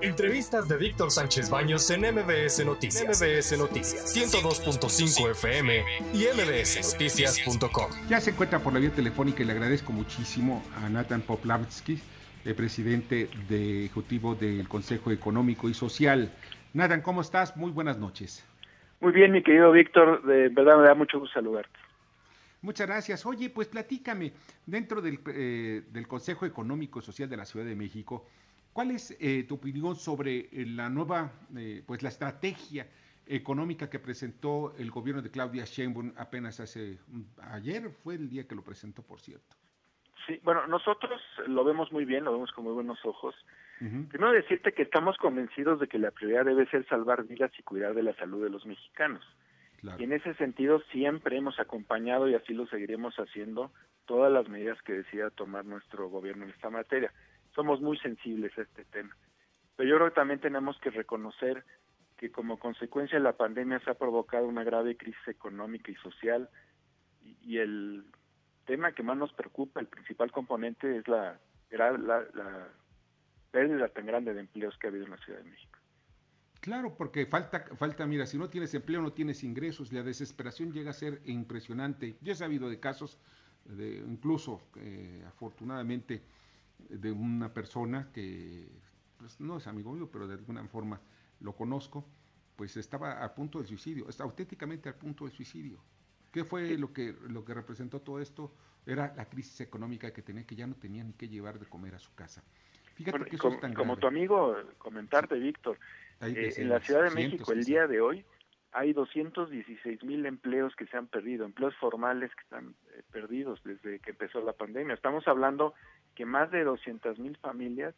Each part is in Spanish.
Entrevistas de Víctor Sánchez Baños en MBS Noticias. MBS Noticias 102.5 FM y mbsnoticias.com. Ya se encuentra por la vía telefónica y le agradezco muchísimo a Nathan Poplavsky, el presidente de ejecutivo del Consejo Económico y Social. Nathan, ¿cómo estás? Muy buenas noches. Muy bien, mi querido Víctor, de verdad me da mucho gusto saludarte. Muchas gracias. Oye, pues platícame, dentro del, eh, del Consejo Económico y Social de la Ciudad de México, ¿Cuál es eh, tu opinión sobre eh, la nueva, eh, pues la estrategia económica que presentó el gobierno de Claudia Sheinbaum apenas hace ayer fue el día que lo presentó, por cierto? Sí, bueno, nosotros lo vemos muy bien, lo vemos con muy buenos ojos. Primero decirte que estamos convencidos de que la prioridad debe ser salvar vidas y cuidar de la salud de los mexicanos. Y en ese sentido siempre hemos acompañado y así lo seguiremos haciendo todas las medidas que decida tomar nuestro gobierno en esta materia somos muy sensibles a este tema. Pero yo creo que también tenemos que reconocer que como consecuencia de la pandemia se ha provocado una grave crisis económica y social y, el tema que más nos preocupa, el principal componente es la, la, la pérdida tan grande de empleos que ha habido en la Ciudad de México. Claro, porque falta, falta, mira, si no tienes empleo, no tienes ingresos, la desesperación llega a ser impresionante. Yo he sabido de casos, de, incluso eh, afortunadamente, de una persona que pues, no es amigo mío, pero de alguna forma lo conozco, pues estaba a punto del suicidio, está auténticamente al punto del suicidio. ¿Qué fue lo que, lo que representó todo esto? Era la crisis económica que tenía, que ya no tenía ni qué llevar de comer a su casa. Fíjate que como, como tu amigo, comentarte, Víctor, eh, en la Ciudad de México el día de hoy hay 216 mil empleos que se han perdido, empleos formales que están eh, perdidos desde que empezó la pandemia. Estamos hablando que más de 200 mil familias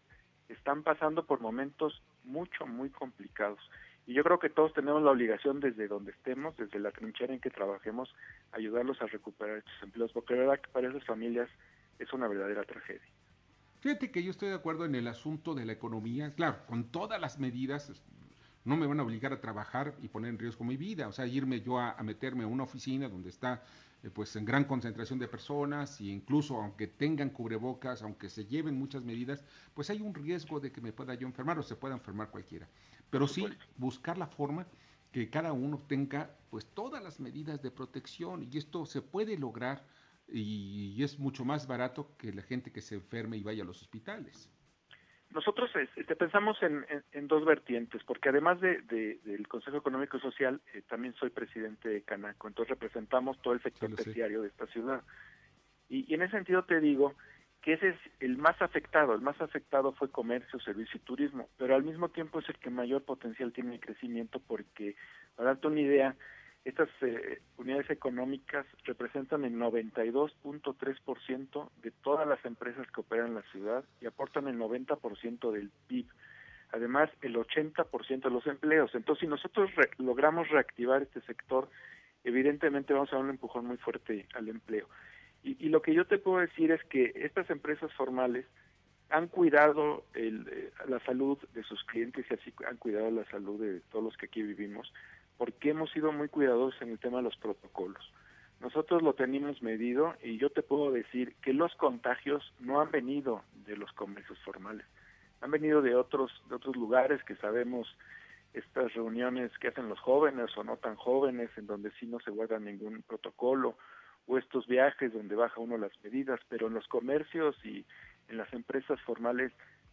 están pasando por momentos mucho, muy complicados. Y yo creo que todos tenemos la obligación desde donde estemos, desde la trinchera en que trabajemos, ayudarlos a recuperar estos empleos, porque la verdad que para esas familias es una verdadera tragedia. Fíjate que yo estoy de acuerdo en el asunto de la economía, claro, con todas las medidas, no me van a obligar a trabajar y poner en riesgo mi vida, o sea, irme yo a, meterme a una oficina donde está eh, pues en gran concentración de personas e incluso aunque tengan cubrebocas, aunque se lleven muchas medidas, pues hay un riesgo de que me pueda yo enfermar o se pueda enfermar cualquiera. Pero sí buscar la forma que cada uno tenga pues todas las medidas de protección y esto se puede lograr y es mucho más barato que la gente que se enferme y vaya a los hospitales. Nosotros este, pensamos en, dos vertientes, porque además de, del Consejo Económico y Social, eh, también soy presidente de Canaco, entonces representamos todo el sector terciario de esta ciudad. Y, en ese sentido te digo que ese es el más afectado, el más afectado fue comercio, servicio y turismo, pero al mismo tiempo es el que mayor potencial tiene de crecimiento porque, para darte una idea, estas eh, unidades económicas representan el 92.3% de todas las empresas que operan en la ciudad y aportan el 90% del PIB. Además, el 80% de los empleos. Entonces, si nosotros logramos reactivar este sector, evidentemente vamos a dar un empujón muy fuerte al empleo. Y, y, lo que yo te puedo decir es que estas empresas formales han cuidado el, eh, la salud de sus clientes y así han cuidado la salud de todos los que aquí vivimos porque hemos sido muy cuidadosos en el tema de los protocolos. Nosotros lo tenemos medido y yo te puedo decir que los contagios no han venido de los comercios formales, han venido de otros de otros lugares que sabemos estas reuniones que hacen los jóvenes o no tan jóvenes en donde sí no se guarda ningún protocolo o estos viajes donde baja uno las medidas, pero en los comercios y en las empresas formales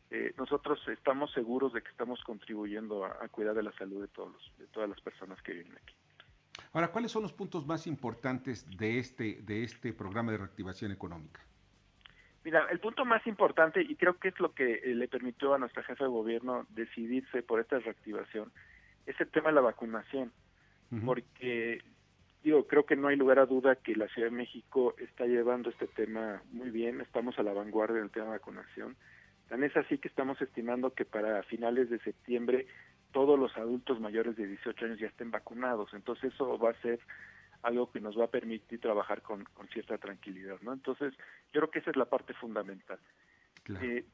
eh, nosotros estamos seguros de que estamos contribuyendo a, cuidar de la salud de, todos de todas las personas que viven aquí. Ahora, ¿cuáles son los puntos más importantes de este, de este programa de reactivación económica? Mira, el punto más importante, y creo que es lo que eh, le permitió a nuestra jefa de gobierno decidirse por esta reactivación, es el tema de la vacunación. Porque, digo, creo que no hay lugar a duda que la Ciudad de México está llevando este tema muy bien, estamos a la vanguardia del tema de vacunación Tan es así que estamos estimando que para finales de septiembre todos los adultos mayores de 18 años ya estén vacunados. Entonces eso va a ser algo que nos va a permitir trabajar con, cierta tranquilidad, ¿no? Entonces yo creo que esa es la parte fundamental. Eh,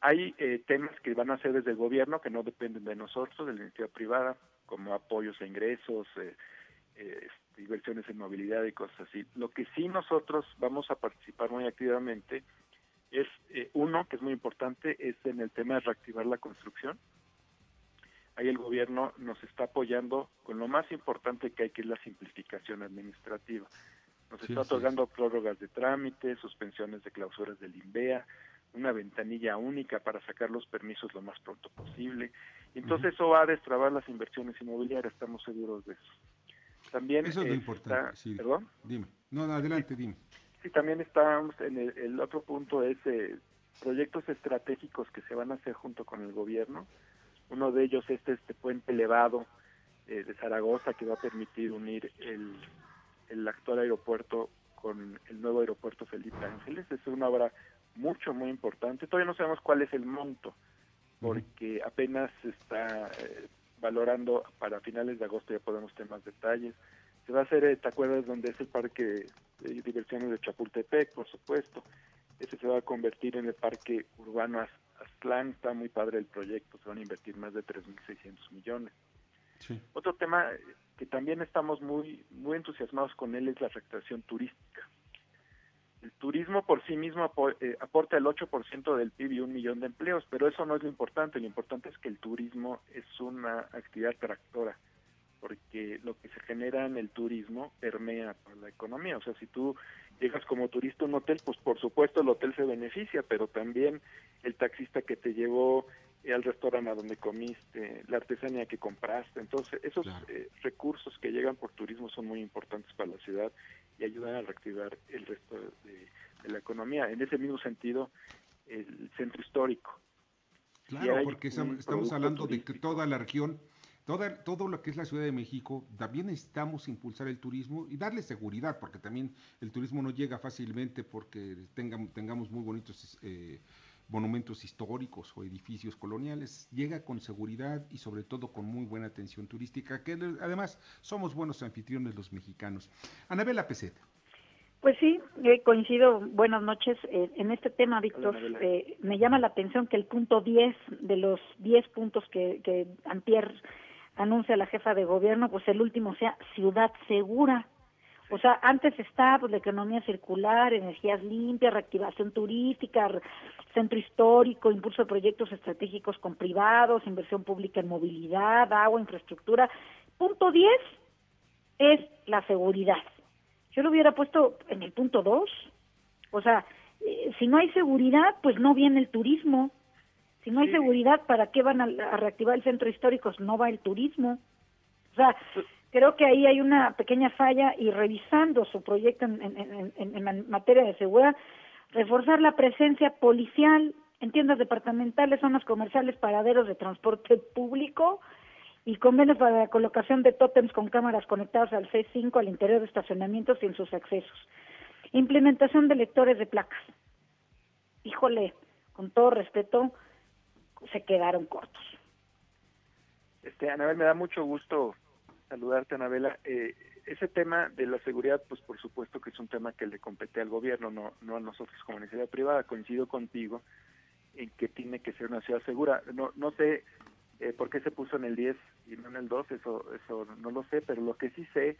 hay eh, temas que van a ser desde el gobierno que no dependen de nosotros, de la iniciativa privada, como apoyos a ingresos, eh, eh, inversiones en movilidad y cosas así. Lo que sí nosotros vamos a participar muy activamente es eh, uno que es muy importante es en el tema de reactivar la construcción ahí el gobierno nos está apoyando con lo más importante que hay, que es la simplificación administrativa. Nos está otorgando prórrogas de trámite, suspensiones de clausuras del INVEA, una ventanilla única para sacar los permisos lo más pronto posible. Entonces eso va a destrabar las inversiones inmobiliarias, estamos seguros de eso. También eso es lo importante. Sí. ¿Perdón? Dime. No, adelante, dime. Sí, también estamos en el, otro punto es eh, proyectos estratégicos que se van a hacer junto con el gobierno. Uno de ellos es este puente elevado eh, de Zaragoza que va a permitir unir el, el actual aeropuerto con el nuevo aeropuerto Felipe Ángeles. Es una obra mucho, muy importante. Todavía no sabemos cuál es el monto, porque apenas se está eh, valorando para finales de agosto, ya podemos tener más detalles. Se va a hacer, eh, ¿te acuerdas donde es el parque de diversiones de Chapultepec, por supuesto? Ese se va a convertir en el parque urbano Aztlán, está muy padre el proyecto, se van a invertir más de 3.600 millones. Otro tema que también estamos muy, muy entusiasmados con él es la recreación turística. El turismo por sí mismo eh, aporta el 8% del PIB y un millón de empleos, pero eso no es lo importante. Lo importante es que el turismo es una actividad tractora, porque lo que se genera en el turismo permea la economía. O sea, si tú llegas como turista a un hotel, pues por supuesto el hotel se beneficia, pero también el taxista que te llevó eh, al restaurante donde comiste, la artesanía que compraste. Entonces, esos eh, recursos que llegan por turismo son muy importantes para la ciudad y ayudan a reactivar el resto de, la economía. En ese mismo sentido, el centro histórico. Claro, porque estamos hablando de que toda la región, toda, todo lo que es la Ciudad de México, también necesitamos impulsar el turismo y darle seguridad, porque también el turismo no llega fácilmente porque tengamos, tengamos muy bonitos eh, monumentos históricos o edificios coloniales, llega con seguridad y sobre todo con muy buena atención turística, que además somos buenos anfitriones los mexicanos. Anabela Peseta. Pues sí, eh, coincido. Buenas noches. Eh, en este tema, Víctor, eh, me llama la atención que el punto 10 de los 10 puntos que, que Antier anuncia la jefa de gobierno, pues el último sea ciudad segura. O sea, antes está pues, la economía circular, energías limpias, reactivación turística, centro histórico, impulso de proyectos estratégicos con privados, inversión pública en movilidad, agua, infraestructura. Punto 10 es la seguridad. Yo lo hubiera puesto en el punto 2. O sea, eh, si no hay seguridad, pues no viene el turismo. Si no hay seguridad, ¿para qué van a, a reactivar el centro histórico? No va el turismo. O sea, Creo que ahí hay una pequeña falla y revisando su proyecto en, materia de seguridad, reforzar la presencia policial en tiendas departamentales, zonas comerciales, paraderos de transporte público y convenios para la colocación de tótems con cámaras conectadas al C5 al interior de estacionamientos y en sus accesos. Implementación de lectores de placas. Híjole, con todo respeto, se quedaron cortos. Este, Anabel, me da mucho gusto saludarte, Anabela. Eh, ese tema de la seguridad, pues por supuesto que es un tema que le compete al gobierno, no, no a nosotros como iniciativa privada. Coincido contigo en que tiene que ser una ciudad segura. No, no sé eh, por qué se puso en el 10 y no en el 2, eso, eso no lo sé, pero lo que sí sé,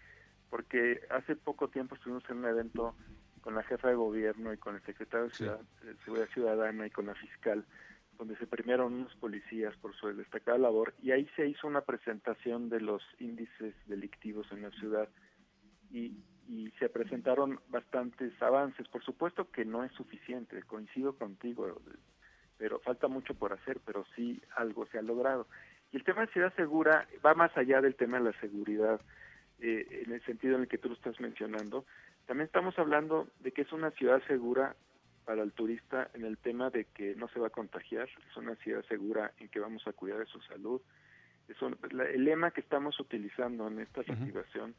porque hace poco tiempo estuvimos en un evento con la jefa de gobierno y con el secretario de, Ciudad, de Seguridad Ciudadana y con la fiscal, donde se premiaron unos policías por su destacada labor y ahí se hizo una presentación de los índices delictivos en la ciudad y, y se presentaron bastantes avances. Por supuesto que no es suficiente, coincido contigo, pero falta mucho por hacer, pero sí algo se ha logrado. Y el tema de ciudad segura va más allá del tema de la seguridad, eh, en el sentido en el que tú lo estás mencionando. También estamos hablando de que es una ciudad segura para el turista en el tema de que no se va a contagiar, es una ciudad segura en que vamos a cuidar de su salud. Es el lema que estamos utilizando en esta reactivación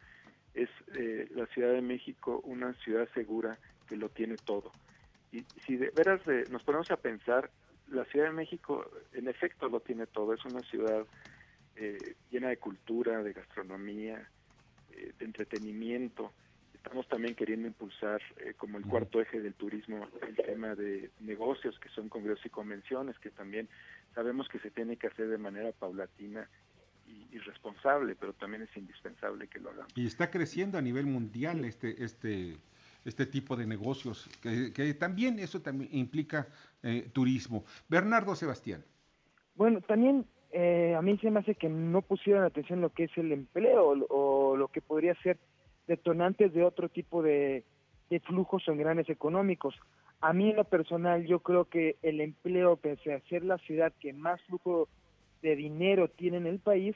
es eh, la Ciudad de México una ciudad segura que lo tiene todo. Y si de veras eh, nos ponemos a pensar, la Ciudad de México en efecto lo tiene todo, es una ciudad eh, llena de cultura, de gastronomía, de entretenimiento, Estamos también queriendo impulsar eh, como el cuarto eje del turismo el tema de negocios, que son congresos y convenciones, que también sabemos que se tiene que hacer de manera paulatina y, responsable, pero también es indispensable que lo hagamos. Y está creciendo a nivel mundial este este este tipo de negocios, que, también eso también implica eh, turismo. Bernardo Sebastián. Bueno, también eh, a mí se me hace que no pusieron atención lo que es el empleo o, lo que podría ser detonantes de otro tipo de, de flujos o engranes económicos. A mí en lo personal yo creo que el empleo, pese a ser la ciudad que más flujo de dinero tiene en el país,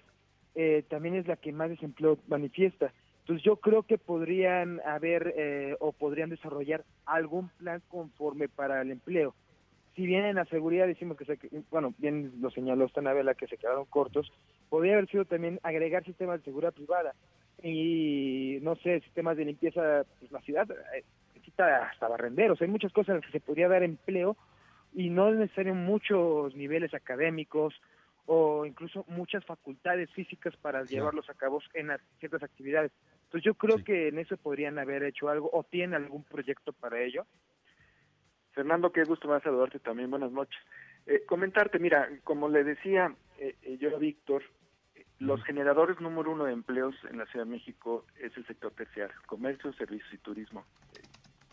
eh, también es la que más desempleo manifiesta. Entonces yo creo que podrían haber eh, o podrían desarrollar algún plan conforme para el empleo. Si bien en la seguridad decimos que, se, bueno, bien lo señaló Stanavela que se quedaron cortos, podría haber sido también agregar sistemas de seguridad privada y, no sé, sistemas de limpieza, pues la ciudad eh, necesita hasta barrenderos, hay muchas cosas en las que se podría dar empleo y no es necesario muchos niveles académicos, o incluso muchas facultades físicas para llevarlos a cabo en ciertas actividades. Entonces yo creo que en eso podrían haber hecho algo o tienen algún proyecto para ello. Fernando, qué gusto más saludarte también. Buenas noches. Eh, comentarte, mira, como le decía eh, eh, yo a Víctor, los generadores número uno de empleos en la Ciudad de México es el sector terciario, comercio, servicios y turismo.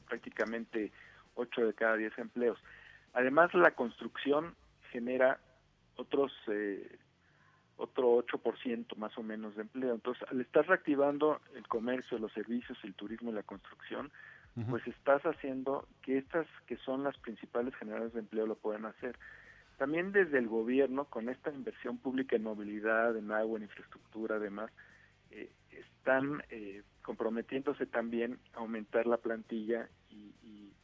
prácticamente 8 de cada 10 empleos. Además, la construcción genera otros eh, otro 8% más o menos de empleo. Entonces, al estar reactivando el comercio, los servicios, el turismo y la construcción, pues estás haciendo que estas que son las principales generadores de empleo lo puedan hacer. También desde el gobierno, con esta inversión pública en movilidad, en agua, en infraestructura, además, eh, están eh, comprometiéndose también a aumentar la plantilla y,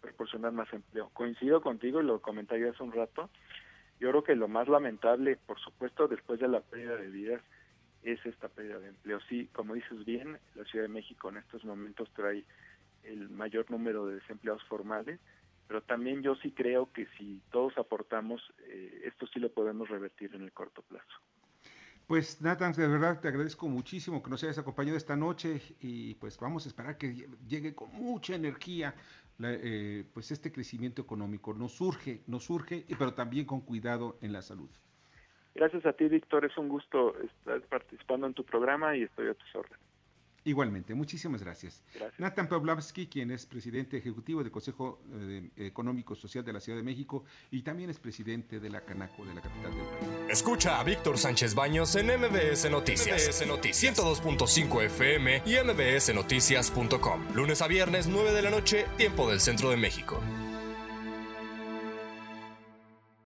proporcionar más empleo. Coincido contigo y lo comentaría hace un rato, yo creo que lo más lamentable, por supuesto, después de la pérdida de vidas, es esta pérdida de empleo. Sí, como dices bien, la Ciudad de México en estos momentos trae el mayor número de desempleados formales, pero también yo sí creo que si todos aportamos, eh, esto sí lo podemos revertir en el corto plazo. Pues Nathan, de verdad te agradezco muchísimo que nos hayas acompañado esta noche y pues vamos a esperar que llegue con mucha energía eh, pues este crecimiento económico. Nos surge, nos surge, pero también con cuidado en la salud. Gracias a ti, Víctor. Es un gusto estar participando en tu programa y estoy a tus órdenes. Igualmente, muchísimas gracias. Nathan Pawlowski, quien es presidente ejecutivo del Consejo eh, Económico Social de la Ciudad de México y también es presidente de la Canaco de la capital del país. Escucha a Víctor Sánchez Baños en MBS Noticias, MBS Noticias 102.5 FM y MBSNoticias.com. Lunes a viernes, 9 de la noche, tiempo del centro de México.